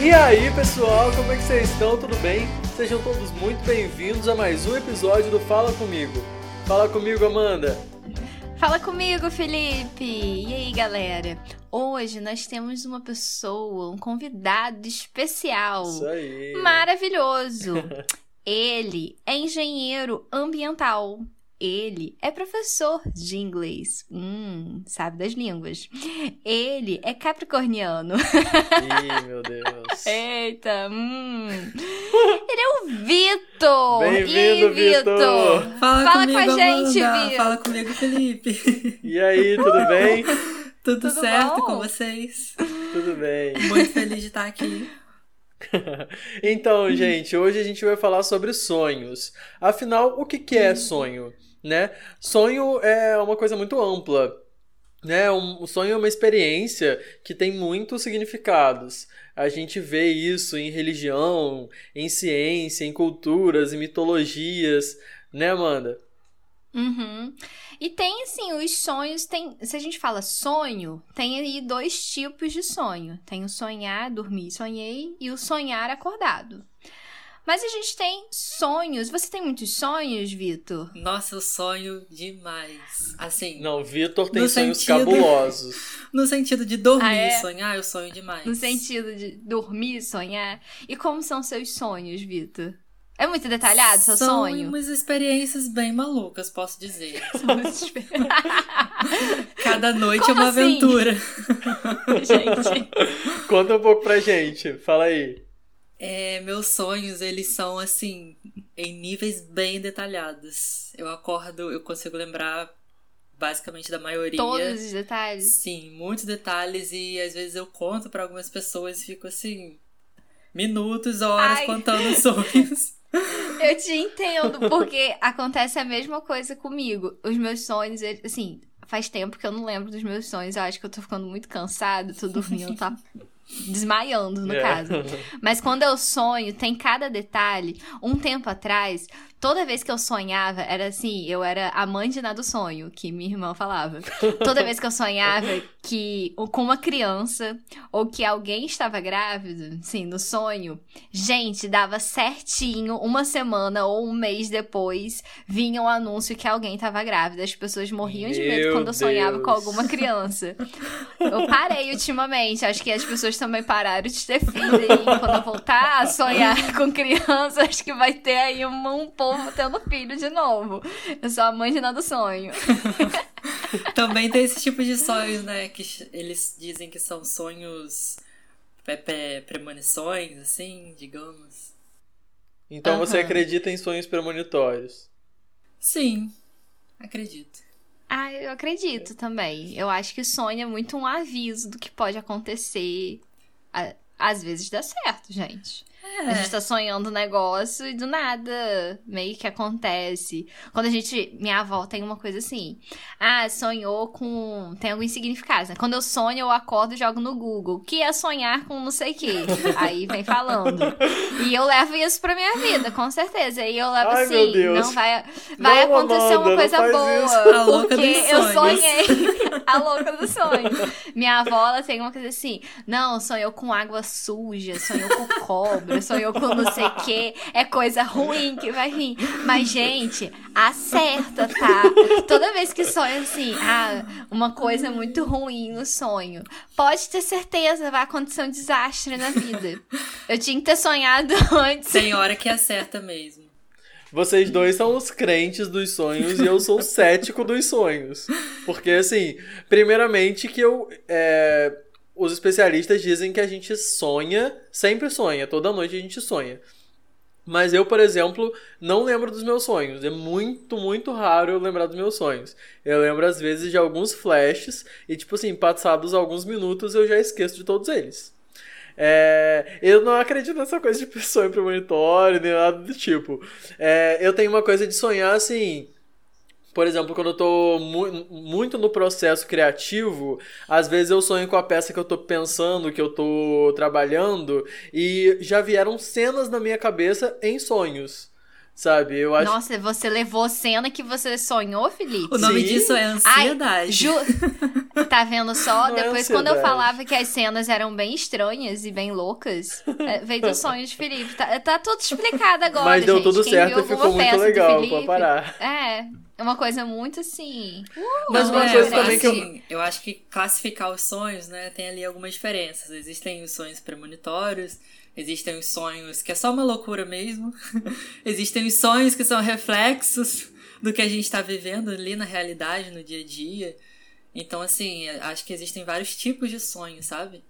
E aí, pessoal, como é que vocês estão? Tudo bem? Sejam todos muito bem-vindos a mais um episódio do Fala Comigo. Fala comigo, Amanda. Fala comigo, Felipe! E aí, galera? Hoje nós temos uma pessoa, um convidado especial. Isso aí. Maravilhoso! Ele é engenheiro ambiental. Ele é professor de inglês. Hum, sabe das línguas. Ele é capricorniano. Ih, meu Deus. Eita, hum. Ele é o Vitor. Bem-vindo, Vitor. Fala, Fala, com a comigo, gente. Vitor. Fala comigo, Felipe. E aí, tudo bem? Tudo, Tudo certo bom? com vocês? Tudo bem. Muito feliz de estar aqui. Então, gente, hoje a gente vai falar sobre sonhos. Afinal, o que que é sonho, né? Sonho é uma coisa muito ampla, né? Um, o sonho é uma experiência que tem muitos significados. A gente vê isso em religião, em ciência, em culturas, em mitologias, né, Amanda? Uhum. E tem assim, os sonhos, tem, se a gente fala sonho, tem aí dois tipos de sonho. Tem o sonhar, dormir, sonhei, e o sonhar acordado. Mas a gente tem sonhos. Você tem muitos sonhos, Vitor? Nossa, eu sonho demais. Assim, Não, Vitor tem sonhos sentido- cabulosos. no sentido de dormir Ah, é? e sonhar, eu sonho demais. No sentido de dormir, sonhar. E como são seus sonhos, Vitor? É muito detalhado seu São sonho? umas experiências bem malucas, posso dizer. São Cada noite Como é uma assim? aventura. gente. Conta um pouco pra gente, fala aí. É, meus sonhos, eles são assim, em níveis bem detalhados. Eu acordo, eu consigo lembrar basicamente da maioria. Todos os detalhes. Sim, muitos detalhes e às vezes eu conto pra algumas pessoas e fico assim, minutos, horas Ai. contando os sonhos. Eu te entendo, porque acontece a mesma coisa comigo. Os meus sonhos, assim, faz tempo que eu não lembro dos meus sonhos. Eu acho que eu tô ficando muito cansada, tô dormindo, tá desmaiando, no É. caso. Mas quando eu sonho, tem cada detalhe. Um tempo atrás, toda vez que eu sonhava, era assim, eu era a mãe de nada do sonho, que minha irmã falava. Toda vez que eu sonhava que com uma criança ou que alguém estava grávida, sim, no sonho, gente, dava certinho uma semana ou um mês depois, vinha o anúncio que alguém estava grávida. As pessoas morriam de medo Meu quando eu sonhava com Deus. alguma criança. Eu parei ultimamente, acho que as pessoas também pararam de ter filho e quando eu voltar a sonhar com criança, acho que vai ter aí um, um povo tendo filho de novo. Eu sou a mãe de nada sonho. Também tem esse tipo de sonhos, né? Que eles dizem que são sonhos premonições, assim, digamos. Então você Aham. acredita em sonhos premonitórios? Sim, acredito. Ah, eu acredito também. Eu acho que sonho é muito um aviso do que pode acontecer. Às vezes dá certo, gente. A gente É, tá sonhando um negócio e do nada meio que acontece. Quando a gente. Minha avó tem uma coisa assim. Ah, sonhou com. Tem alguns significados, né? Quando eu sonho, eu acordo e jogo no Google. O que é sonhar com não sei o quê? Aí vem falando. E eu levo isso pra minha vida, com certeza. E eu levo Ai, assim. meu Deus. Não vai, vai Não, acontecer Amanda, uma coisa boa. isso. A louca Porque dos eu sonhei. A louca do sonho. Minha avó, ela tem uma coisa assim. Não, sonhou com água suja, sonhou com cobra, sonhou com não sei o quê. É coisa ruim que vai vir. Mas, gente, acerta, tá? Toda vez que sonha assim, ah, uma coisa muito ruim no sonho, pode ter certeza, vai acontecer um desastre na vida. Eu tinha que ter sonhado antes. tem hora que acerta mesmo. Vocês dois são os crentes dos sonhos e eu sou o cético dos sonhos. Porque, assim, primeiramente que eu. é, os especialistas dizem que a gente sonha, sempre sonha, toda noite a gente sonha. Mas eu, por exemplo, não lembro dos meus sonhos. É muito, muito raro eu lembrar dos meus sonhos. Eu lembro, às vezes, de alguns flashes e, tipo assim, passados alguns minutos eu já esqueço de todos eles. É, eu não acredito nessa coisa de sonho premonitório, nem nada do tipo. É, eu tenho uma coisa de sonhar assim. Por exemplo, quando eu tô mu muito no processo criativo, às vezes eu sonho com a peça que eu tô pensando, que eu tô trabalhando, e já vieram cenas na minha cabeça em sonhos. Sabe? Eu acho Nossa, você levou cena que você sonhou, Felipe? O nome Sim. disso é Ai, ansiedade. ju... Tá vendo só? Não é Depois, quando eu falava que as cenas eram bem estranhas e bem loucas, é, veio do sonho de Felipe. Tá, tá tudo explicado agora, Mas deu gente. tudo Quem certo e ficou muito legal, Felipe, pode parar. É, é uma coisa muito assim... Mas Não, uma é, coisa eu também acho que eu- assim, eu acho que classificar os sonhos, né, tem ali algumas diferenças. Existem os sonhos premonitórios, existem os sonhos que é só uma loucura mesmo, existem os sonhos que são reflexos do que a gente tá vivendo ali na realidade, no dia a dia. Então, assim, acho que existem vários tipos de sonhos, sabe?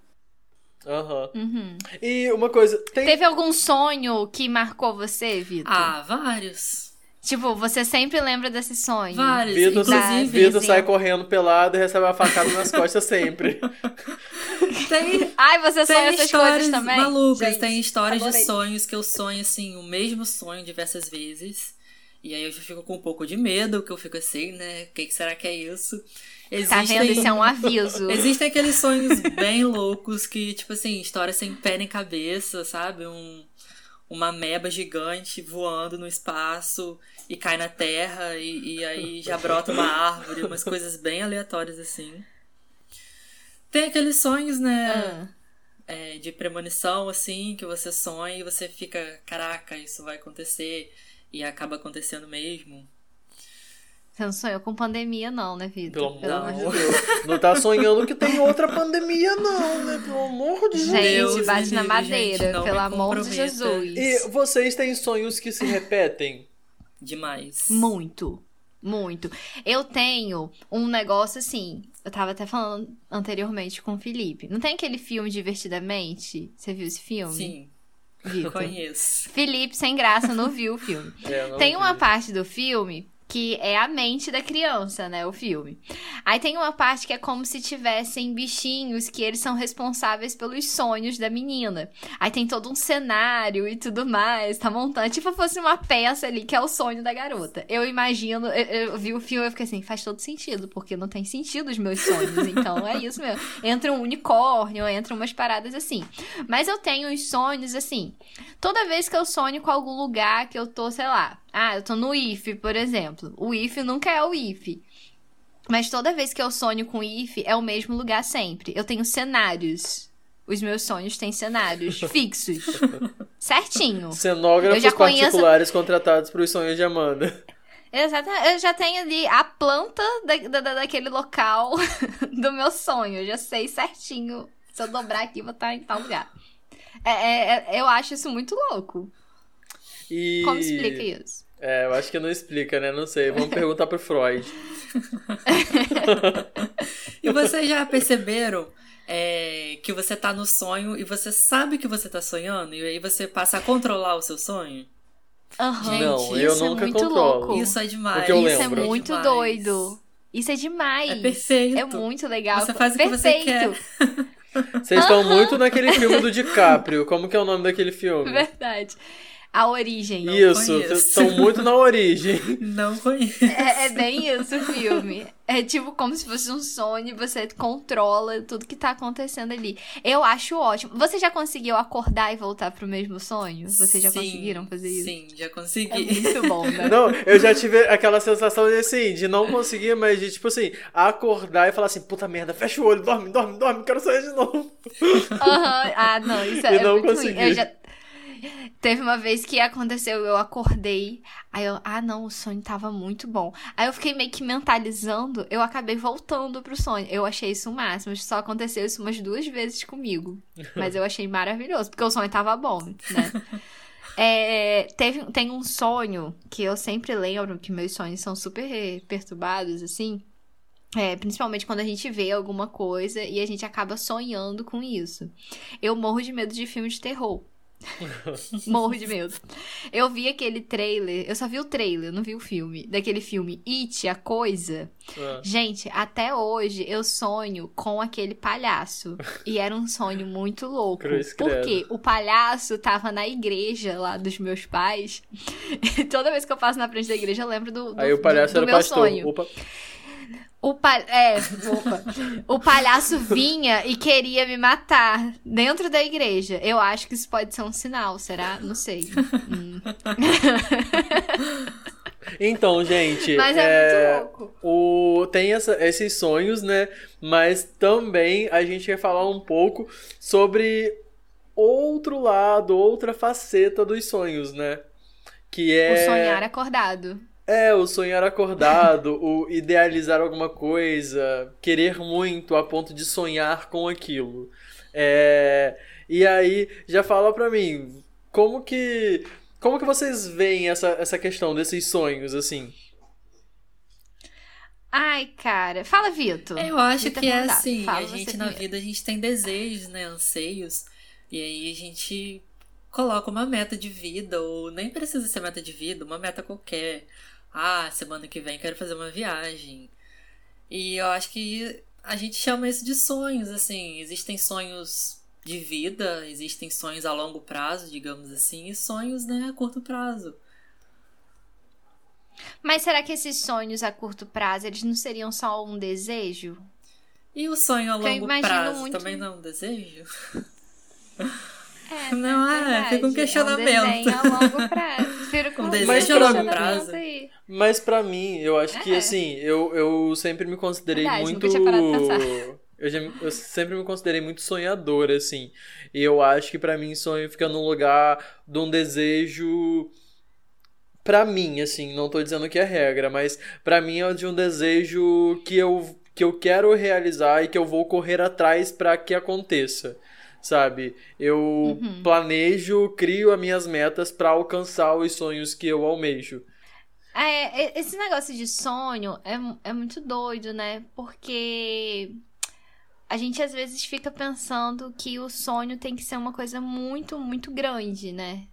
Aham. Uhum. E uma coisa. Tem... Teve algum sonho que marcou você, Vitor? Ah, vários. Tipo, você sempre lembra desse sonho? Vários. Vitor, Inclusive, Vitor sai correndo pelado e recebe uma facada nas costas sempre. tem, Ai, você sonha Tem essas histórias coisas também? malucas, Gente, tem histórias adorei. de sonhos que eu sonho, assim, o mesmo sonho diversas vezes. E aí eu já fico com um pouco de medo, que eu fico assim, né? O que, que será que é isso? Tá vendo? Isso é um aviso. Existem aqueles sonhos bem loucos que, tipo assim, história sem pé nem cabeça, sabe? Um, uma meba gigante voando no espaço e cai na terra e, e aí já brota uma árvore, umas coisas bem aleatórias assim. Tem aqueles sonhos, né? Ah. é, de premonição, assim, que você sonha e você fica, caraca, isso vai acontecer e acaba acontecendo mesmo. Você não sonhou com pandemia, não, né, Vitor? Pelo amor Não. de Deus. Não tá sonhando que tem outra pandemia, não, né? Pelo amor de Deus. Gente, Deus bate me na madeira, gente, pelo amor de. Jesus. E vocês têm sonhos que se repetem? Demais. Muito. Muito. Eu tenho um negócio assim. Eu tava até falando anteriormente com o Felipe. Não tem aquele filme Divertidamente? Você viu esse filme? Sim, Vitor? conheço. Felipe, sem graça, não viu o filme. É, Tem uma vi. parte do filme que é a mente da criança, né? O filme. Aí tem uma parte que é como se tivessem bichinhos que eles são responsáveis pelos sonhos da menina. Aí tem todo um cenário e tudo mais, tá montando. Tipo fosse uma peça ali que é o sonho da garota. Eu imagino, eu, eu vi o filme e fiquei assim, faz todo sentido, porque não tem sentido os meus sonhos. Então é isso mesmo. Entra um unicórnio, entra umas paradas assim. Mas eu tenho uns sonhos assim. Toda vez que eu sonho com algum lugar que eu tô, sei lá, ah, eu tô no IF, por exemplo. O IF nunca é o IF. Mas toda vez que eu sonho com IF, é o mesmo lugar sempre. Eu tenho cenários. Os meus sonhos têm cenários fixos. Certinho. Cenógrafos Eu já conheço- particulares contratados para os sonhos de Amanda. Exato. Eu já tenho ali a planta da, da- daquele local do meu sonho. Eu já sei certinho. Se eu dobrar aqui, vou estar em tal lugar. É, é- é- eu acho isso muito louco. E... Como explica isso? É, eu acho que não explica, né? Não sei. Vamos perguntar pro Freud. E vocês já perceberam é, que você tá no sonho e você sabe que você tá sonhando e aí você passa a controlar o seu sonho? Aham. Não, isso eu é nunca muito controlo. louco. Isso é demais. Porque eu Isso lembro. é muito demais. doido. Isso é demais. É perfeito. É muito legal. Você faz o que você quer. Vocês estão muito naquele filme do DiCaprio. Como que é o nome daquele filme? Verdade. A origem. Isso, conheço. estão muito na origem. Não conheço. É, é bem isso o filme. É tipo como se fosse um sonho e você controla tudo que tá acontecendo ali. Eu acho ótimo. Você já conseguiu acordar e voltar pro mesmo sonho? Vocês já Sim, conseguiram fazer isso? Sim, já É consegui. muito bom, né? Não, eu já tive aquela sensação de assim, de não conseguir, mas de tipo assim, acordar e falar assim, puta merda, fecha o olho, dorme, dorme, dorme, quero sair de novo. Aham. Ah, não, isso E é não muito ruim. consegui. Eu já... Teve uma vez que aconteceu, eu acordei, aí eu, ah não, o sonho tava muito bom. Aí eu fiquei meio que mentalizando, eu acabei voltando pro sonho. Eu achei isso o máximo, só aconteceu isso umas duas vezes comigo. Mas eu achei maravilhoso, porque o sonho tava bom, né? É, teve, tem um sonho que eu sempre lembro, que meus sonhos são super perturbados, assim. É, principalmente quando a gente vê alguma coisa e a gente acaba sonhando com isso. Eu morro de medo de filme de terror. morro de medo. Eu vi aquele trailer, eu só vi o trailer, não vi o filme, daquele filme It, a Coisa. Ah, Gente, até hoje eu sonho com aquele palhaço. E era um sonho muito louco. Cruz Porque credo. o palhaço tava na igreja lá dos meus pais. E toda vez que eu passo na frente da igreja, eu lembro do, do, Aí o palhaço do, era do o meu pastor. sonho. Opa. O, pa... é, o palhaço vinha e queria me matar dentro da igreja. Eu acho que isso pode ser um sinal, será? Não sei. Hum. Então, gente. Mas é, é, muito louco. O, tem essa, esses sonhos, né? Mas também a gente quer falar um pouco sobre outro lado, outra faceta dos sonhos, né? Que é. O sonhar acordado. É, o sonhar acordado, o idealizar alguma coisa, querer muito a ponto de sonhar com aquilo. É, e aí, já fala pra mim, como que como que vocês veem essa, essa questão desses sonhos, assim? Ai, cara. Fala, Vitor. Eu acho que é assim, Fala a gente na vida a gente tem desejos, né, anseios, e aí a gente coloca uma meta de vida, ou nem precisa ser meta de vida, uma meta qualquer. Ah, semana que vem quero fazer uma viagem. E eu acho que a gente chama isso de sonhos, assim. Existem sonhos de vida, existem sonhos a longo prazo, digamos assim, e sonhos né, a curto prazo. Mas será que esses sonhos a curto prazo, eles não seriam só um desejo? E o sonho a longo prazo muito... também não é um desejo? É, não é, fica um questionamento. É um a longo prazo. Fica um desejo a longo prazo. Aí. Mas para mim, eu acho é. que assim, eu, eu sempre me considerei verdade, muito eu, já, eu sempre me considerei muito sonhador, assim. E eu acho que para mim sonho fica num lugar de um desejo. Pra mim, assim, não tô dizendo que é regra, mas para mim é de um desejo que eu, que eu quero realizar e que eu vou correr atrás para que aconteça sabe? Eu uhum. planejo, crio as minhas metas para alcançar os sonhos que eu almejo. É, esse negócio de sonho é, é muito doido, né? Porque a gente às vezes fica pensando que o sonho tem que ser uma coisa muito, muito grande, né?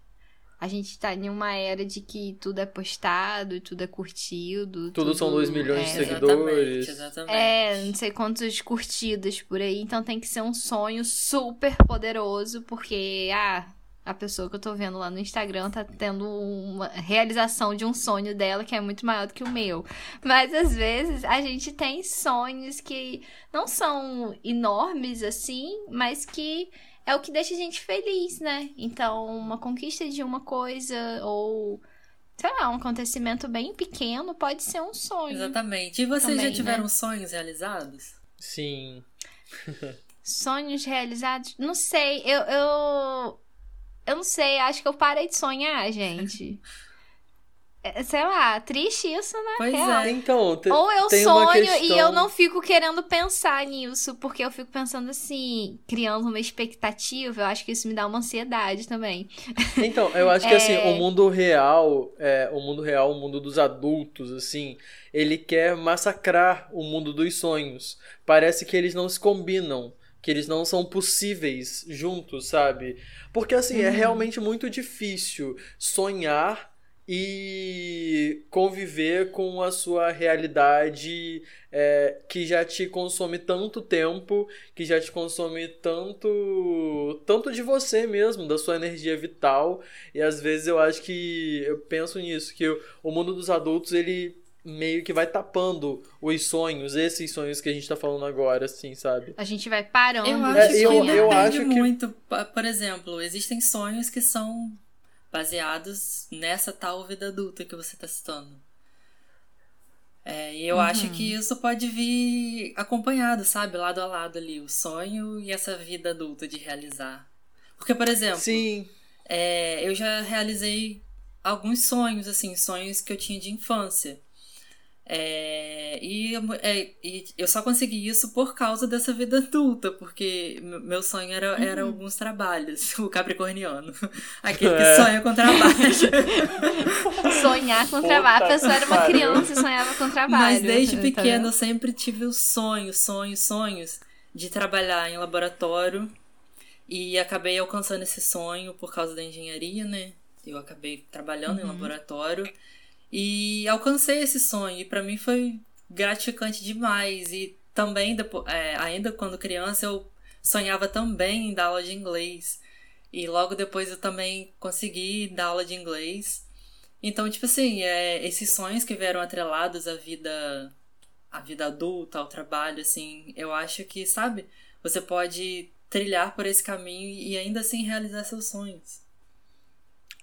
A gente tá em uma era de que tudo é postado, tudo é curtido. Tudo, tudo são 2 milhões é, de seguidores. Exatamente, exatamente. É, não sei quantos curtidas por aí. Então tem que ser um sonho super poderoso, porque, ah, a pessoa que eu tô vendo lá no Instagram tá tendo uma realização de um sonho dela que é muito maior do que o meu. Mas às vezes a gente tem sonhos que não são enormes assim, mas que é o que deixa a gente feliz, né? Então, uma conquista de uma coisa ou sei lá, um acontecimento bem pequeno pode ser um sonho. Exatamente. E vocês também, já tiveram né? sonhos realizados? Sim. sonhos realizados? Não sei. Eu, eu eu não sei, acho que eu parei de sonhar, gente. É, sei lá, triste isso, né? Pois Real. é. Então, te, Ou eu sonho questão... e eu não fico querendo pensar nisso, porque eu fico pensando assim, criando uma expectativa, eu acho que isso me dá uma ansiedade também. Então, eu acho que assim, é... assim, o mundo real, é, o mundo real, o mundo dos adultos, assim, ele quer massacrar o mundo dos sonhos. Parece que eles não se combinam que eles não são possíveis juntos, sabe? Porque assim, é uhum. é realmente muito difícil sonhar e conviver com a sua realidade é, que já te consome tanto tempo, que já te consome tanto tanto de você mesmo, da sua energia vital. E às vezes eu acho que eu penso nisso, que o mundo dos adultos ele meio que vai tapando os sonhos, esses sonhos que a gente tá falando agora, assim, sabe? A gente vai parando. Eu acho é, que eu, eu acho que... muito. Por exemplo, existem sonhos que são baseados nessa tal vida adulta que você tá citando. É, e eu uhum. acho que isso pode vir acompanhado, sabe? Lado a lado ali, o sonho e essa vida adulta de realizar. Porque, por exemplo, Sim. É, eu já realizei alguns sonhos, assim, sonhos que eu tinha de infância. É, e, é, e, eu só consegui isso por causa dessa vida adulta, porque meu sonho era, era uhum. alguns trabalhos, o capricorniano. Aquele que é. sonha com trabalho. Sonhar com trabalho. A pessoa era uma criança e sonhava com trabalho. Mas desde pequeno tá eu sempre tive os sonhos, sonhos, sonhos de trabalhar em laboratório. E acabei alcançando esse sonho por causa da engenharia, né? Eu acabei trabalhando uhum. em laboratório. E alcancei esse sonho, e para mim foi gratificante demais. E também, depois, é, ainda quando criança, eu sonhava também em dar aula de inglês. E logo depois eu também consegui dar aula de inglês. Então, tipo assim, é, esses sonhos que vieram atrelados à vida a vida adulta, ao trabalho, assim, eu acho que, sabe, você pode trilhar por esse caminho e ainda assim realizar seus sonhos.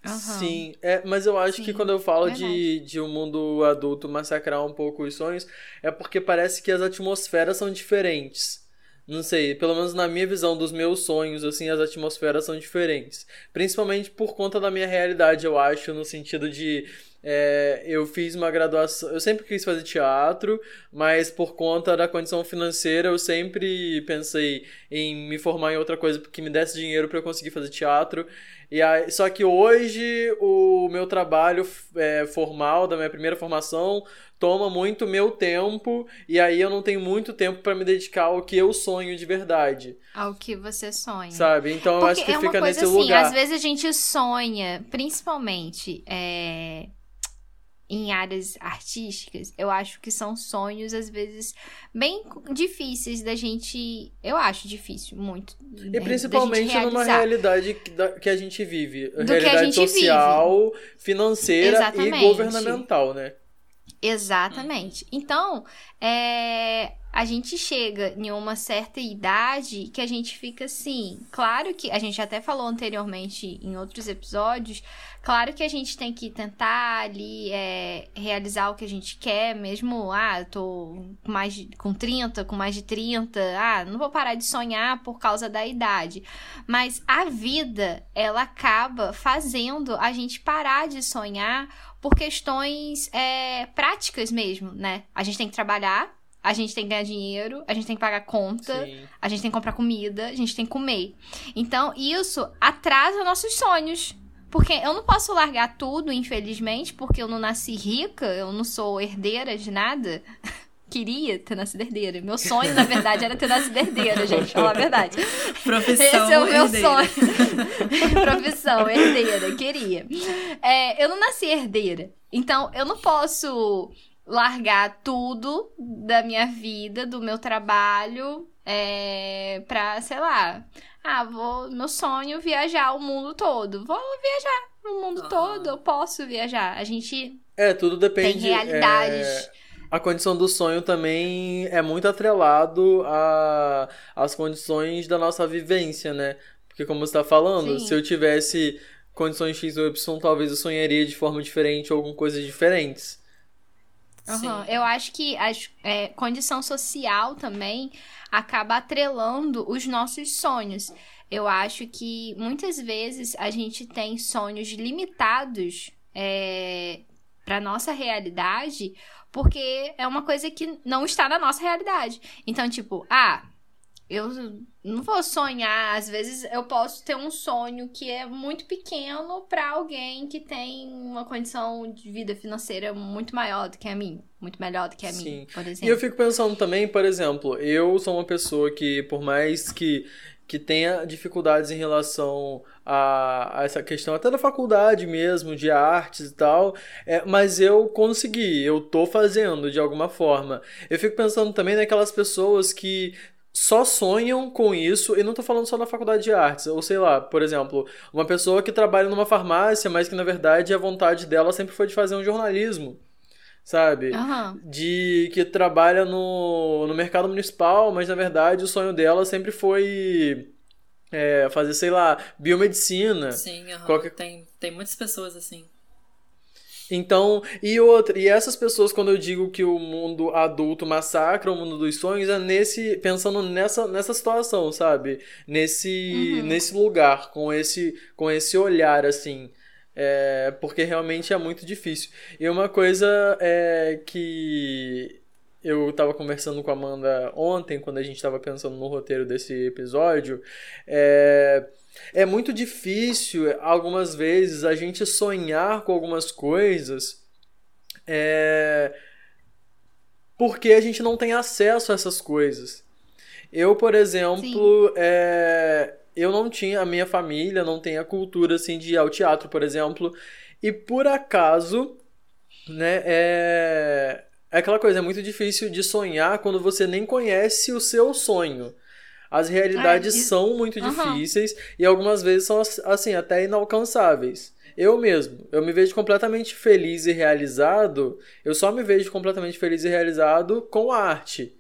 Uhum. Sim, é, mas eu acho Sim, que quando eu falo de, de um mundo adulto massacrar um pouco os sonhos, é porque parece que as atmosferas são diferentes. Não sei, pelo menos na minha visão dos meus sonhos, assim, as atmosferas são diferentes. Principalmente por conta da minha realidade, eu acho, no sentido de é, eu fiz uma graduação. Eu sempre quis fazer teatro, mas por conta da condição financeira, eu sempre pensei em me formar em outra coisa que me desse dinheiro para eu conseguir fazer teatro. E aí, só que hoje o meu trabalho é, formal, da minha primeira formação, toma muito meu tempo e aí eu não tenho muito tempo para me dedicar ao que eu sonho de verdade. Ao que você sonha. Sabe? Então Porque eu acho que é fica nesse assim, lugar. Às vezes a gente sonha, principalmente. É em áreas artísticas, eu acho que são sonhos, às vezes, bem difíceis da gente. Eu acho difícil, muito. E principalmente numa realidade que a gente vive. Do realidade social, vive. financeira Exatamente. e governamental, né? Exatamente. Então, é, a gente chega em uma certa idade que a gente fica assim. Claro que a gente até falou anteriormente em outros episódios. Claro que a gente tem que tentar ali é, realizar o que a gente quer, mesmo, ah, eu tô com mais de, com 30, com mais de 30, ah, não vou parar de sonhar por causa da idade. Mas a vida, ela acaba fazendo a gente parar de sonhar por questões é, práticas mesmo, né? A gente tem que trabalhar, a gente tem que ganhar dinheiro, a gente tem que pagar conta, Sim. a gente tem que comprar comida, a gente tem que comer. Então, isso atrasa nossos sonhos. Porque eu não posso largar tudo, infelizmente, porque eu não nasci rica, eu não sou herdeira de nada. Queria ter nascido herdeira. Meu sonho, na verdade, era ter nascido herdeira, gente, falar a verdade. Profissão Esse é o meu herdeira. sonho. Profissão, herdeira, queria. É, eu não nasci herdeira. Então, eu não posso largar tudo da minha vida, do meu trabalho, é, pra, sei lá. Ah, vou. Meu sonho viajar o mundo todo. Vou viajar o mundo Aham. todo, eu posso viajar. A gente É, tudo depende. tem realidades. é, a condição do sonho também é muito atrelado a- às condições da nossa vivência, né? Porque como você tá falando, Sim. se eu tivesse condições X ou Y, talvez eu sonharia de forma diferente ou com coisas diferentes. Sim. Eu acho que a é, condição social também acaba atrelando os nossos sonhos. Eu acho que muitas vezes a gente tem sonhos limitados é, para nossa realidade, porque é uma coisa que não está na nossa realidade. Então, tipo, ah, eu não vou sonhar. Às vezes eu posso ter um sonho que é muito pequeno para alguém que tem uma condição de vida financeira muito maior do que a mim, muito melhor do que a Sim. mim, por E eu exemplo. fico pensando também, por exemplo, eu sou uma pessoa que, por mais que, que tenha dificuldades em relação a, a essa questão, até da faculdade mesmo, de artes e tal, é, mas eu consegui, eu tô fazendo de alguma forma. Eu fico pensando também naquelas pessoas que só sonham com isso, e não tô falando só da faculdade de artes, ou sei lá, por exemplo, uma pessoa que trabalha numa farmácia, mas que na verdade a vontade dela sempre foi de fazer um jornalismo. Sabe? Aham. de que trabalha no, no mercado municipal, mas na verdade o sonho dela sempre foi é, fazer, sei lá, biomedicina. Sim, aham. Qualquer- tem, tem muitas pessoas assim. Então, e outra, e essas pessoas, quando eu digo que o mundo adulto massacra o mundo dos sonhos, é nesse, pensando nessa, nessa situação, sabe? Nesse, Uhum. nesse lugar, com esse, com esse olhar, assim. É, porque realmente é muito difícil. E uma coisa é que eu tava conversando com a Amanda ontem, quando a gente tava pensando no roteiro desse episódio, é, é muito difícil, algumas vezes, a gente sonhar com algumas coisas é, porque a gente não tem acesso a essas coisas. Eu, por exemplo, é, eu não tinha, a minha família não tem a cultura assim de ir ao teatro, por exemplo, e por acaso, né, é, é aquela coisa, é muito difícil de sonhar quando você nem conhece o seu sonho. As realidades É, e- são muito Aham. difíceis e algumas vezes são assim até inalcançáveis. eu mesmo. Eu me vejo completamente feliz e realizado. Eu só me vejo completamente feliz e realizado com a arte.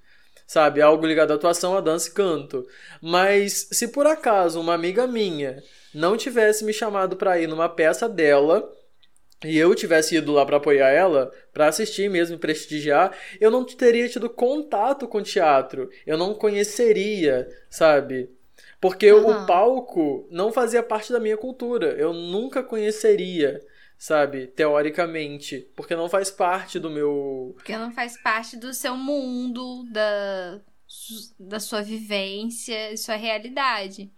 Sabe? Algo ligado à atuação, à dança e canto. Mas se por acaso uma amiga minha não tivesse me chamado para ir numa peça dela e eu tivesse ido lá para apoiar ela, para assistir mesmo, prestigiar, eu não teria tido contato com teatro. Eu não conheceria, sabe? Porque uhum. o palco não fazia parte da minha cultura. Eu nunca conheceria, sabe? Teoricamente. Porque não faz parte do meu. Porque não faz parte do seu mundo, da, da sua vivência, sua realidade.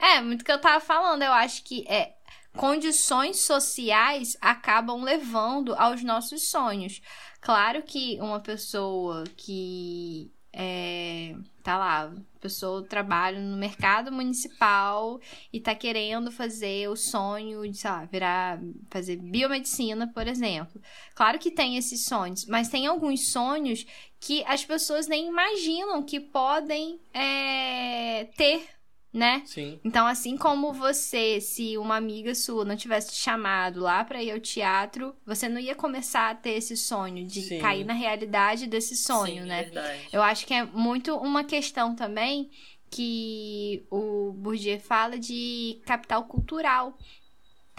É, muito que eu tava falando. Eu acho que é condições sociais acabam levando aos nossos sonhos. Claro que uma pessoa que é, tá lá, pessoa trabalha no mercado municipal e tá querendo fazer o sonho de, sei lá, virar, fazer biomedicina, por exemplo. Claro que tem esses sonhos, mas tem alguns sonhos que as pessoas nem imaginam que podem é, ter né? Sim. Então, assim como você, se uma amiga sua não tivesse te chamado lá para ir ao teatro, você não ia começar a ter esse sonho de Sim. cair na realidade desse sonho, Sim, né? Verdade. Eu acho que é muito uma questão também que o Bourdieu fala de capital cultural.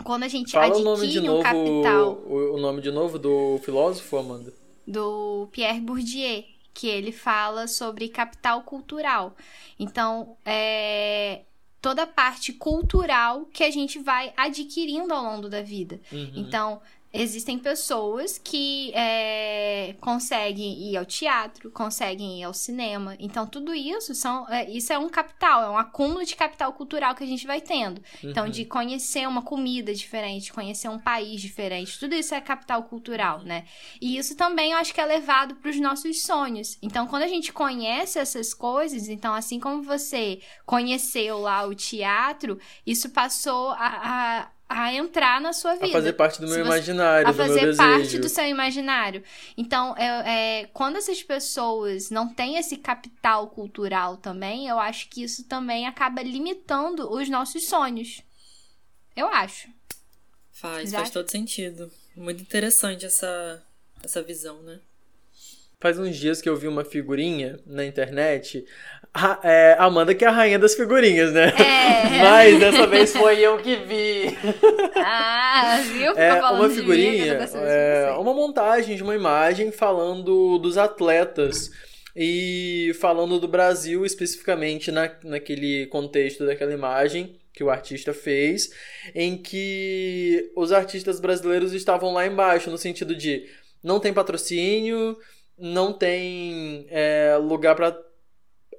Quando a gente Fala adquire o nome de um novo, capital. O, o nome de novo do filósofo, Amanda? Do Pierre Bourdieu que ele fala sobre capital cultural. Então, é toda a parte cultural que a gente vai adquirindo ao longo da vida. Uhum. Então, existem pessoas que é, conseguem ir ao teatro, conseguem ir ao cinema. Então, tudo isso são, é, isso é um capital, é um acúmulo de capital cultural que a gente vai tendo. Então, uhum. Então, de conhecer uma comida diferente, conhecer um país diferente, tudo isso é capital cultural, né? E isso também eu acho que é levado para os nossos sonhos. Então, quando a gente conhece essas coisas, então, assim como você conheceu lá o teatro, isso passou a, a a entrar na sua vida. A fazer parte do meu você, imaginário, a fazer parte do seu imaginário. Então, é, é, quando essas pessoas não têm esse capital cultural também, eu acho que isso também acaba limitando os nossos sonhos. Eu acho. Faz, faz todo sentido. Muito interessante essa, essa visão, né? Faz uns dias que eu vi uma figurinha na internet. A, é, Amanda que é a rainha das figurinhas, né? É. Mas dessa vez foi eu que vi. Ah, viu? É uma figurinha, é, uma montagem de uma imagem falando dos atletas e falando do Brasil especificamente na, naquele contexto daquela imagem que o artista fez, em que os artistas brasileiros estavam lá embaixo, no sentido de não tem patrocínio, não tem é, lugar para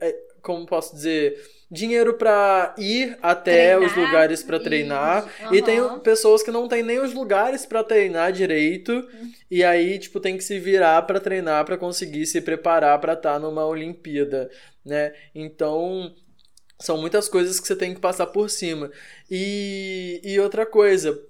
é, como posso dizer dinheiro para ir até treinar, os lugares para treinar uhum. e tem pessoas que não tem nem os lugares para treinar direito uhum. e aí tipo tem que se virar para treinar para conseguir se preparar para estar tá numa Olimpíada né então são muitas coisas que você tem que passar por cima e, e outra coisa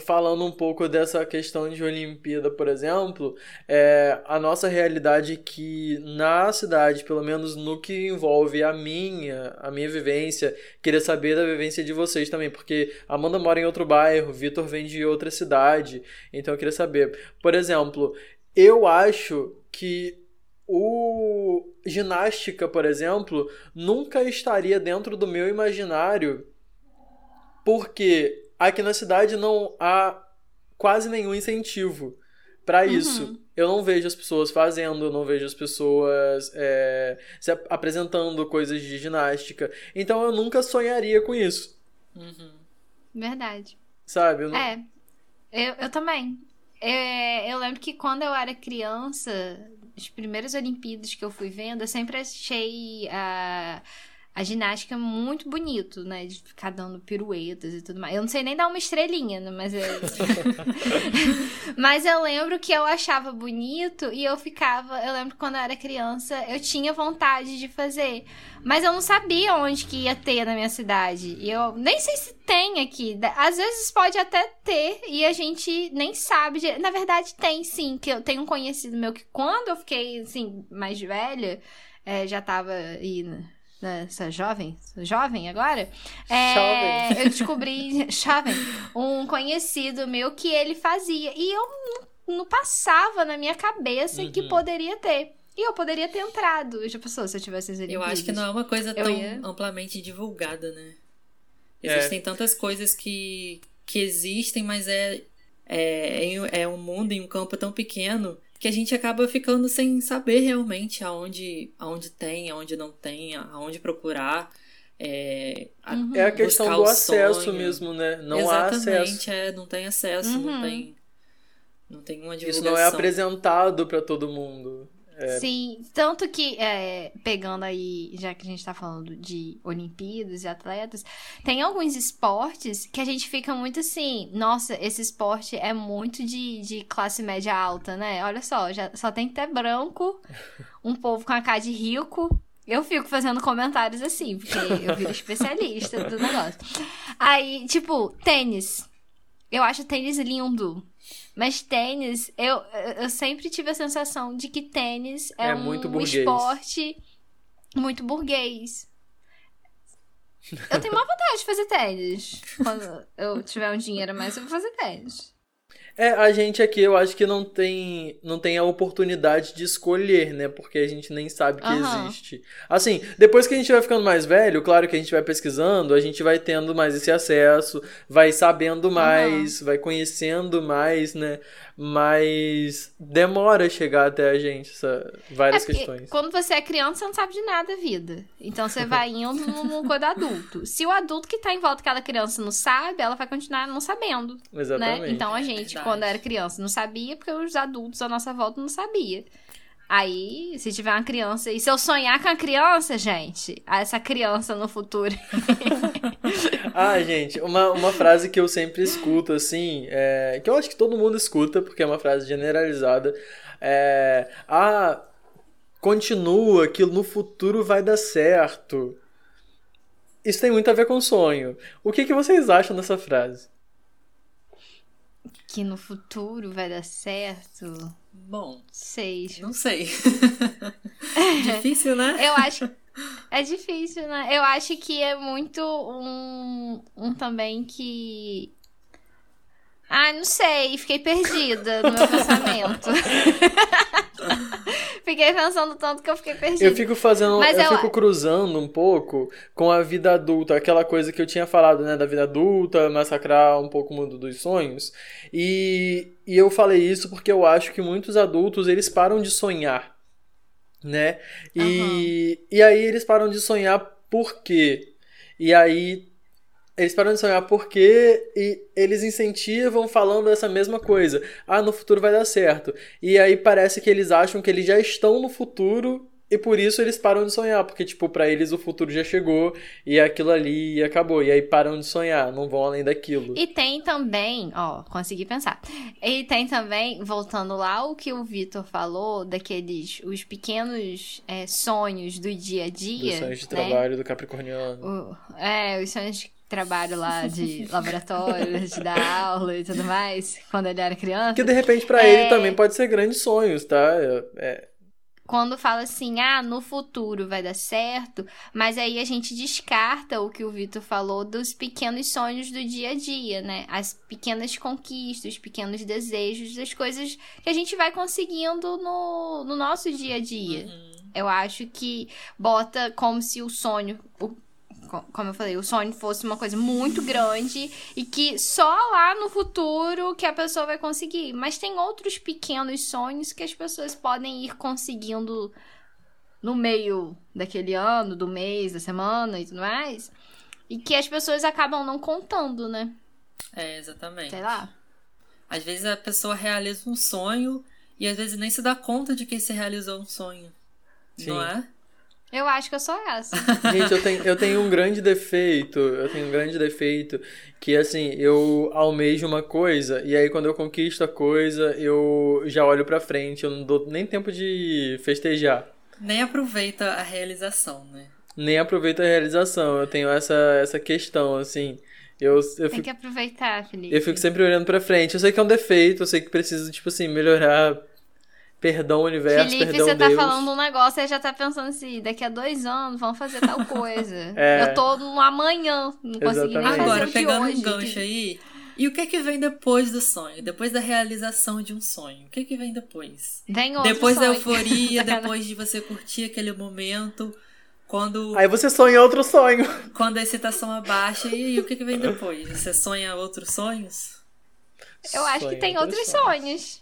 falando um pouco dessa questão de Olimpíada, por exemplo, é, a nossa realidade que na cidade, pelo menos no que envolve a minha, a minha vivência, queria saber da vivência de vocês também, porque Amanda mora em outro bairro, Vitor vem de outra cidade, então eu queria saber. Por exemplo, eu acho que o ginástica, por exemplo, nunca estaria dentro do meu imaginário porque Aqui na cidade não há quase nenhum incentivo para uhum. isso. Uhum. Eu não vejo as pessoas fazendo, eu não vejo as pessoas é, se apresentando coisas de ginástica. Então eu nunca sonharia com isso. Uhum. Verdade. Sabe? Eu não... É. Eu, eu também. Eu, eu lembro que quando eu era criança, as primeiras Olimpíadas que eu fui vendo, eu sempre achei a. Uh a ginástica é muito bonito, né? De ficar dando piruetas e tudo mais. Eu não sei nem dar uma estrelinha, né? mas é... mas eu lembro que eu achava bonito e eu ficava. Eu lembro que quando eu era criança, eu tinha vontade de fazer. Mas eu não sabia onde que ia ter na minha cidade. E eu nem sei se tem aqui. Às vezes pode até ter e a gente nem sabe. Na verdade, tem sim. Que eu tenho um conhecido meu que quando eu fiquei assim, mais velha, é, já tava aí. Né? Dessa jovem, jovem agora, é, eu descobri, jovem, um conhecido meu que ele fazia. E eu não, não passava na minha cabeça Uhum. que poderia ter. E eu poderia ter entrado. Já pensou se eu tivesse as Eu acho que não é uma coisa tão ia- amplamente divulgada, né? É. Existem tantas coisas que, que existem, mas é, é, em- é um mundo em um campo tão pequeno que a gente acaba ficando sem saber realmente aonde, aonde tem, aonde não tem, aonde procurar. É, a- Uhum. É a questão do acesso sonho. mesmo, né? Não há Exatamente, acesso. é, não tem acesso, não Uhum. tem. Não tem uma Isso divulgação. não é apresentado pra todo mundo. É. Sim, tanto que, é, pegando aí, já que a gente tá falando de Olimpíadas e atletas, tem alguns esportes que a gente fica muito assim, nossa, esse esporte é muito de, de classe média alta, né? Olha só, já, só tem que ter branco, um povo com a cara de rico. Eu fico fazendo comentários assim, porque eu viro especialista do negócio. Aí, tipo, tênis. Eu acho tênis lindo. Mas tênis, eu, eu sempre tive a sensação de que tênis é, É um muito burguês. esporte muito burguês. Eu tenho uma vontade de fazer tênis. Quando eu tiver um dinheiro a mais, eu vou fazer tênis. É, a gente aqui eu acho que não tem, não tem a oportunidade de escolher, né? Porque a gente nem sabe que Aham. existe. Assim, depois que a gente vai ficando mais velho, claro que a gente vai pesquisando, a gente vai tendo mais esse acesso, vai sabendo mais, vai conhecendo mais, né? Mas demora chegar até a gente essa, várias É questões. quando você é criança, você não sabe de nada da vida. Então você vai indo coisa do adulto. Se o adulto que tá em volta daquela criança não sabe, ela vai continuar não sabendo. Exatamente. né? Então a gente, Verdade. quando era criança, não sabia, porque os adultos à nossa volta não sabia. Aí, se tiver uma criança, e se eu sonhar com a criança, gente, essa criança no futuro. Ah, gente, uma, uma frase que eu sempre escuto, assim, é, que eu acho que todo mundo escuta, porque é uma frase generalizada, é. Ah, continua, que no futuro vai dar certo. Isso tem muito a ver com sonho. O que, que vocês acham dessa frase? Que no futuro vai dar certo. Bom, Sei. não sei. Difícil, né? Eu acho. É difícil, né? Eu acho que é muito um, um também que. Ah, não sei, fiquei perdida no meu pensamento. fiquei pensando tanto que eu fiquei perdida. Eu fico fazendo, Mas eu eu- fico cruzando um pouco com a vida adulta, aquela coisa que eu tinha falado, né, da vida adulta, massacrar um pouco o mundo dos sonhos. E, e eu falei isso porque eu acho que muitos adultos, eles param de sonhar, né? E, e aí eles param de sonhar por quê? E aí eles param de sonhar porque e eles incentivam falando essa mesma coisa. Ah, no futuro vai dar certo. E aí parece que eles acham que eles já estão no futuro e por isso eles param de sonhar, porque tipo, pra eles o futuro já chegou e aquilo ali acabou. E aí param de sonhar, não vão além daquilo. E tem também, ó, consegui pensar. E tem também, voltando lá o que o Vitor falou, daqueles os pequenos é, sonhos do dia a dia. Dos sonhos de né? trabalho do Capricorniano. O- é, os sonhos de trabalho lá de laboratório, de dar aula e tudo mais, quando ele era criança. Que de repente pra É. ele também pode ser grandes sonhos, tá? É, é, Quando fala assim, ah, no futuro vai dar certo, mas aí a gente descarta o que o Vitor falou dos pequenos sonhos do dia a dia, né? As pequenas conquistas, os pequenos desejos, das coisas que a gente vai conseguindo no, no nosso dia a dia. Eu acho que bota como se o sonho, o- como eu falei, o sonho fosse uma coisa muito grande e que só lá no futuro que a pessoa vai conseguir. Mas tem outros pequenos sonhos que as pessoas podem ir conseguindo no meio daquele ano, do mês, da semana e tudo mais. E que as pessoas acabam não contando, né? É, exatamente. Sei lá. Às vezes a pessoa realiza um sonho e às vezes nem se dá conta de que se realizou um sonho. Sim. Não é? Eu acho que eu sou essa. Gente, eu tenho, eu tenho um grande defeito. Eu tenho um grande defeito que, assim, eu almejo uma coisa e aí quando eu conquisto a coisa, eu já olho pra frente. Eu não dou nem tempo de festejar. Nem aproveita a realização, né? Nem aproveito a realização. Eu tenho essa, essa questão, assim. Eu, eu, Tem fico, que aproveitar, Felipe. eu fico sempre olhando pra frente. Eu sei que é um defeito, eu sei que preciso, tipo assim, melhorar perdão universo, Felipe, perdão você tá Deus. falando um negócio e já tá pensando assim, daqui a dois anos vão fazer tal coisa. É. Eu tô no amanhã, não consegui nem fazer Agora, pegando hoje. um gancho aí, e o que que vem depois do sonho? Depois da realização de um sonho? O que que vem depois? Vem outro depois da sonho. euforia, Sacanagem. depois de você curtir aquele momento, quando, Aí você sonha outro sonho. quando a excitação abaixa, e aí, o que que vem depois? Você sonha outros sonhos? Eu acho que tem outros sonhos.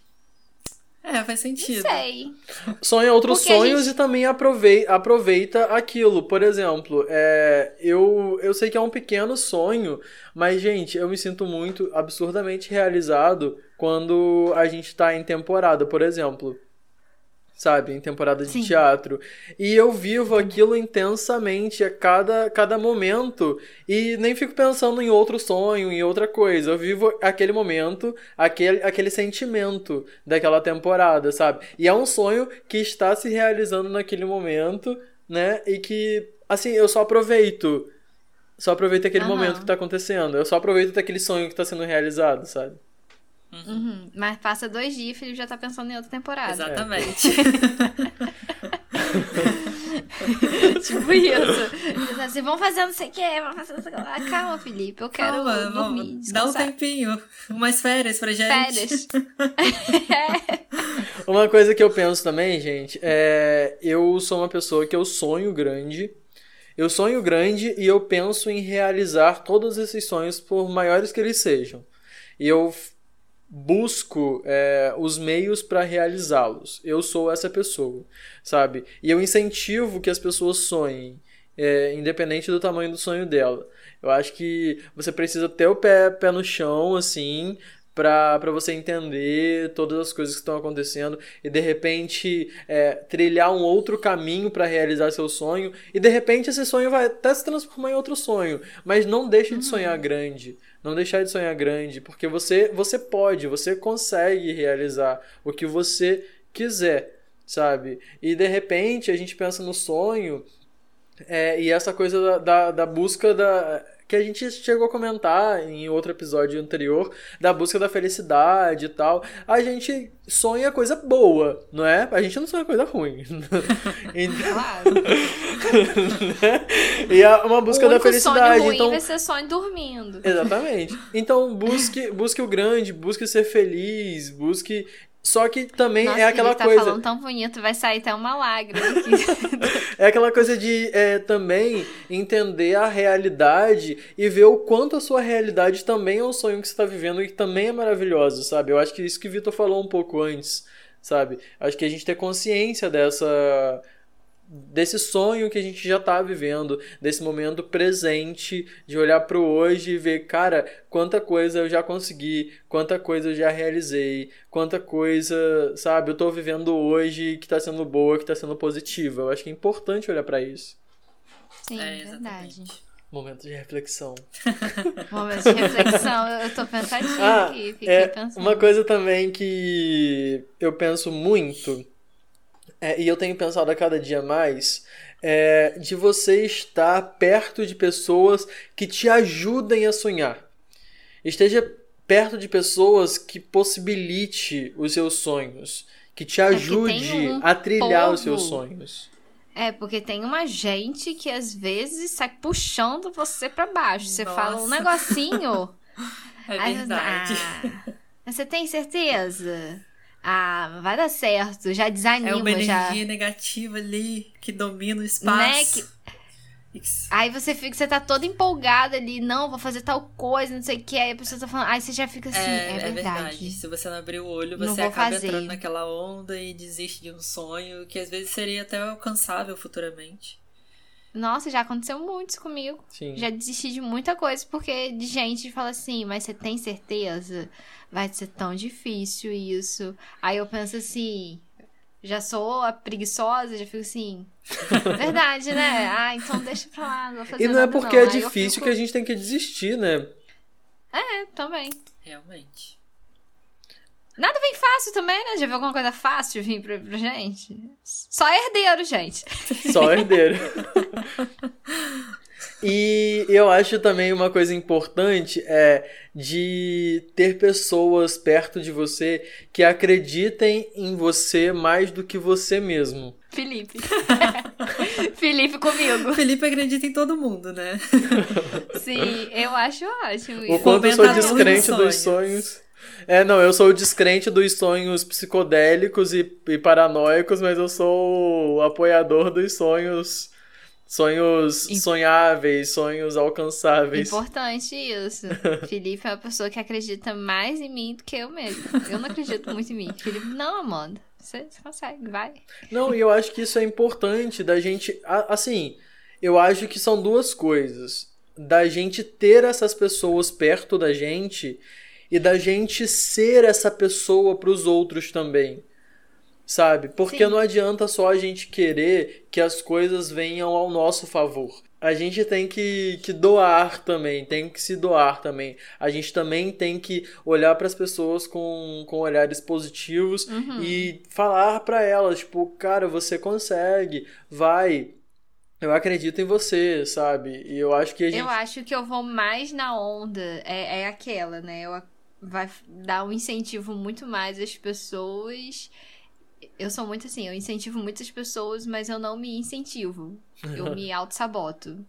É, faz sentido. Não sei. Sonha outros Porque sonhos gente- e também aprovei- aproveita aquilo. Por exemplo, é, eu, eu sei que é um pequeno sonho, mas, gente, eu me sinto muito absurdamente realizado quando a gente tá em temporada, por exemplo. Sabe, em temporada de Sim. teatro. E eu vivo aquilo intensamente a cada, cada momento e nem fico pensando em outro sonho, em outra coisa. Eu vivo aquele momento, aquele, aquele sentimento daquela temporada, sabe? E é um sonho que está se realizando naquele momento, né? E que, assim, eu só aproveito. Só aproveito aquele Aham. momento que tá acontecendo. Eu só aproveito daquele sonho que tá sendo realizado, sabe? Uhum. Mas passa dois dias e o Felipe já tá pensando em outra temporada. Exatamente. tipo isso. Tá Assim, vamos fazer não sei o que, vamos fazer não sei o que. Ah, calma, Felipe, eu quero Calma, dormir, vamos, dá um tempinho. Umas férias pra gente. Férias. Uma coisa que eu penso também, gente, é. Eu sou uma pessoa que eu sonho grande. Eu sonho grande e eu penso em realizar todos esses sonhos, por maiores que eles sejam. E eu busco é, os meios para realizá-los. Eu sou essa pessoa, sabe? E eu incentivo que as pessoas sonhem, é, independente do tamanho do sonho dela. Eu acho que você precisa ter o pé, pé no chão, assim, pra você entender todas as coisas que estão acontecendo e de repente é, trilhar um outro caminho para realizar seu sonho e de repente esse sonho vai até se transformar em outro sonho, mas não deixe de sonhar grande. Não deixar de sonhar grande, porque você você pode, você consegue realizar o que você quiser, sabe? E de repente a gente pensa no sonho é, e essa coisa da, da, da busca da. Que a gente chegou a comentar em outro episódio anterior, da busca da felicidade e tal. A gente sonha coisa boa, não é? A gente não sonha coisa ruim. Então, Claro. né? E é uma busca o da felicidade. sonho ruim então, vai ser sonho dormindo. Exatamente. Então busque, busque o grande, busque ser feliz, busque. Só que também Nossa, é aquela tá coisa. falando tão bonito, vai sair até uma lágrima aqui. É aquela coisa de é, também entender a realidade e ver o quanto a sua realidade também é um sonho que você está vivendo e que também é maravilhoso, sabe? Eu acho que isso que o Vitor falou um pouco antes, sabe? Acho que a gente ter consciência dessa desse sonho que a gente já tá vivendo, desse momento presente, de olhar pro hoje e ver, cara, quanta coisa eu já consegui, quanta coisa eu já realizei, quanta coisa, sabe, eu tô vivendo hoje que tá sendo boa, que tá sendo positiva. Eu acho que é importante olhar pra isso. Sim, É, verdade. Momento de reflexão. Momento de reflexão, eu eu tô pensativa Ah, aqui, fiquei é, pensando. uma coisa também que eu penso muito, é, e eu tenho pensado a cada dia mais, é de você estar perto de pessoas que te ajudem a sonhar. Esteja perto de pessoas que possibilite os seus sonhos, que te que ajude tem um a trilhar os povo. seus sonhos. É, porque tem uma gente que às vezes sai puxando você pra baixo. Você fala um Nossa. negocinho. É aí verdade. Ah, você tem certeza? Ah, vai dar certo. Já É desanima, uma já. energia negativa ali que domina o espaço. Né, Isso. Aí você fica, você tá todo empolgado ali, não, vou fazer tal coisa, não sei o que. Aí a pessoa tá falando, aí você já fica assim, é, é, verdade. Se você não abrir o olho, você acaba fazer. entrando naquela onda e desiste de um sonho que às vezes seria até alcançável futuramente. Nossa, já aconteceu muito isso comigo. Sim. Já desisti de muita coisa, porque de gente fala assim, mas você tem certeza? Vai ser tão difícil isso. Aí eu penso assim, já sou a preguiçosa, já fico assim. Verdade, né? Ah, então deixa pra lá, não vou fazer E não é porque não. é Aí eu difícil fico- que a gente tem que desistir, né? É, também. Realmente. Nada vem fácil também, né? Já viu alguma coisa fácil vir pra, pra gente? Só herdeiro, gente. Só herdeiro. E eu acho também uma coisa importante é de ter pessoas perto de você que acreditem em você mais do que você mesmo. Felipe. Felipe comigo. Felipe acredita em todo mundo, né? Sim, eu acho ótimo. O quanto eu sou descrente dos sonhos. É, não, eu sou o descrente dos sonhos psicodélicos e, e paranoicos, mas eu sou o apoiador dos sonhos sonhos sonháveis, sonhos alcançáveis. Importante isso. Felipe é uma pessoa que acredita mais em mim do que eu mesmo. Eu não acredito muito em mim. Felipe, não, Amanda. Você, você consegue, vai. Não, e eu acho que isso é importante da gente. Assim, eu acho que são duas coisas. Da gente ter essas pessoas perto da gente e da gente ser essa pessoa para os outros também. Sabe? Porque Sim. não adianta só a gente querer que as coisas venham ao nosso favor. A gente tem que, que doar também, tem que se doar também. A gente também tem que olhar para as pessoas com, com olhares positivos uhum. e falar para elas, tipo, cara, você consegue, vai, eu acredito em você, sabe? E eu acho que a gente... Eu acho que eu vou mais na onda, é, é aquela, né? Eu vai dar um incentivo muito mais às pessoas. Eu sou muito assim, eu incentivo muitas pessoas, mas eu não me incentivo. Eu me auto-saboto.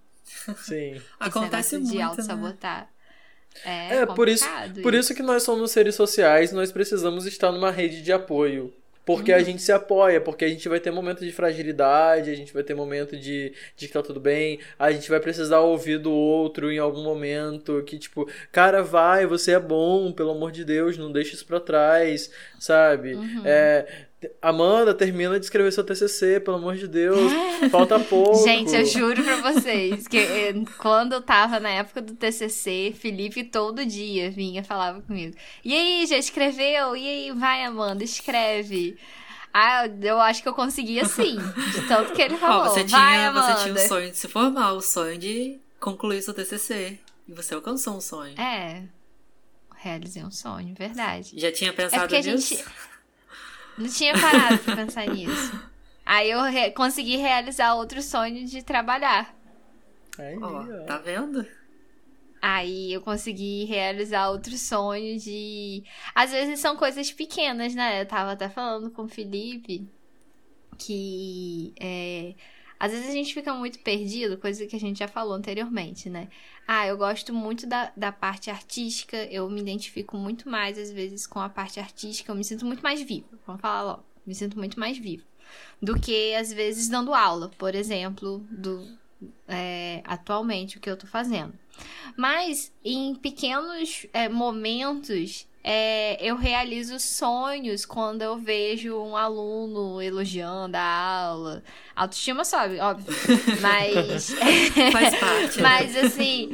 Sim. Acontece muito, de auto-sabotar. Né? É, é por isso, isso, por isso que nós somos seres sociais, nós precisamos estar numa rede de apoio. Porque uhum. a gente se apoia, porque a gente vai ter momento de fragilidade, a gente vai ter momento de, de que tá tudo bem, a gente vai precisar ouvir do outro em algum momento, que tipo, cara, vai, você é bom, pelo amor de Deus, não deixa isso pra trás, sabe? Uhum. É, Amanda, termina de escrever seu TCC, pelo amor de Deus. Falta pouco. Gente, eu juro pra vocês que eh, quando eu tava na época do TCC, Felipe todo dia vinha falava comigo. E aí, já escreveu? E aí, vai, Amanda, escreve. Ah, eu acho que eu consegui assim. De tanto que ele falou. você, tinha, vai, Amanda. você tinha o sonho de se formar, o sonho de concluir seu TCC. E você alcançou um sonho. É. Realizei um sonho, verdade. Já tinha pensado é nisso? Gente... Não tinha parado pra pensar nisso. Aí eu re consegui realizar outro sonho de trabalhar. Aí, oh, tá vendo? Aí eu consegui realizar outro sonho de. Às vezes são coisas pequenas, né? Eu tava até falando com o Felipe que. É... Às vezes a gente fica muito perdido, coisa que a gente já falou anteriormente, né? Ah, eu gosto muito da, da parte artística, eu me identifico muito mais, às vezes, com a parte artística, eu me sinto muito mais viva. Vamos falar logo. Me sinto muito mais viva. Do que, às vezes, dando aula, por exemplo, do, é, atualmente, o que eu tô fazendo. Mas, em pequenos é, momentos, é, eu realizo sonhos quando eu vejo um aluno elogiando a aula. Autoestima sobe, óbvio. Mas. Faz parte. mas, assim,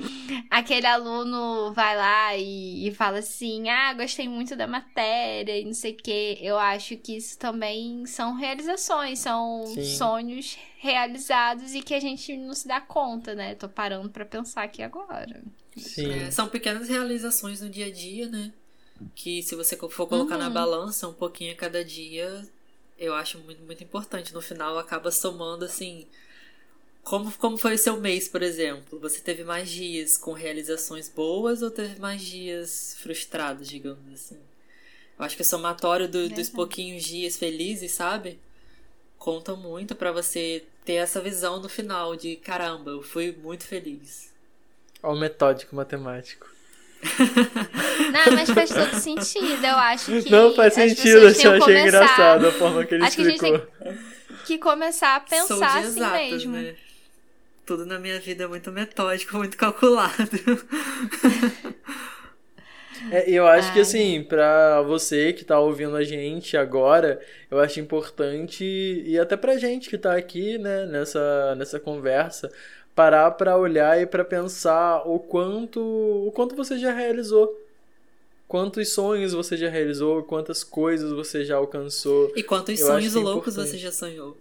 aquele aluno vai lá e, e, fala assim: ah, gostei muito da matéria e não sei o quê. Eu acho que isso também são realizações, são Sim. sonhos realizados e que a gente não se dá conta, né? Tô parando para pensar aqui agora. Sim. É, são pequenas realizações no dia a dia, né? Que se você for colocar uhum. na balança um pouquinho a cada dia, eu acho muito, muito importante. No final acaba somando assim. Como, como foi o seu mês, por exemplo? Você teve mais dias com realizações boas ou teve mais dias frustrados, digamos assim? Eu acho que o somatório do, dos pouquinhos dias felizes, sabe? Conta muito para você ter essa visão no final de caramba, eu fui muito feliz. Olha o metódico matemático. Não, mas faz todo sentido. Eu acho que. Não faz sentido, eu achei começar... engraçado a forma que ele acho explicou. Que a gente tem que começar a pensar assim exatas, mesmo. Né? Tudo na minha vida é muito metódico, muito calculado. É, eu acho Ai. que assim, para você que tá ouvindo a gente agora, eu acho importante e até pra gente que tá aqui, né, nessa nessa conversa, parar para olhar e para pensar o quanto o quanto você já realizou. Quantos sonhos você já realizou, quantas coisas você já alcançou. E quantos Eu sonhos é loucos você já sonhou.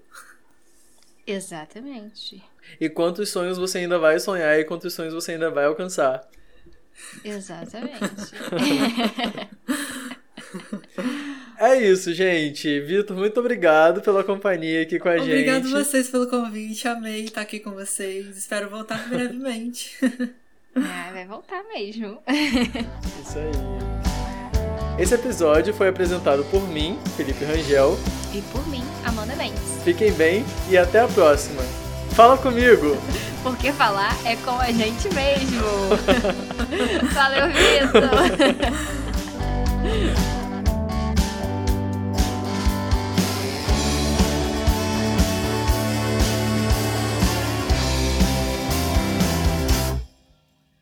Exatamente. E quantos sonhos você ainda vai sonhar e quantos sonhos você ainda vai alcançar. Exatamente. É isso, gente. Vitor, muito obrigado pela companhia aqui com a Obrigado gente. Obrigado vocês pelo convite. Amei estar aqui com vocês. Espero voltar brevemente. ah, vai voltar mesmo. Isso aí. Esse episódio foi apresentado por mim, Felipe Rangel. E por mim, Amanda Mendes. Fiquem bem e até a próxima. Fala comigo! Porque falar é com a gente mesmo. Valeu, Vitor!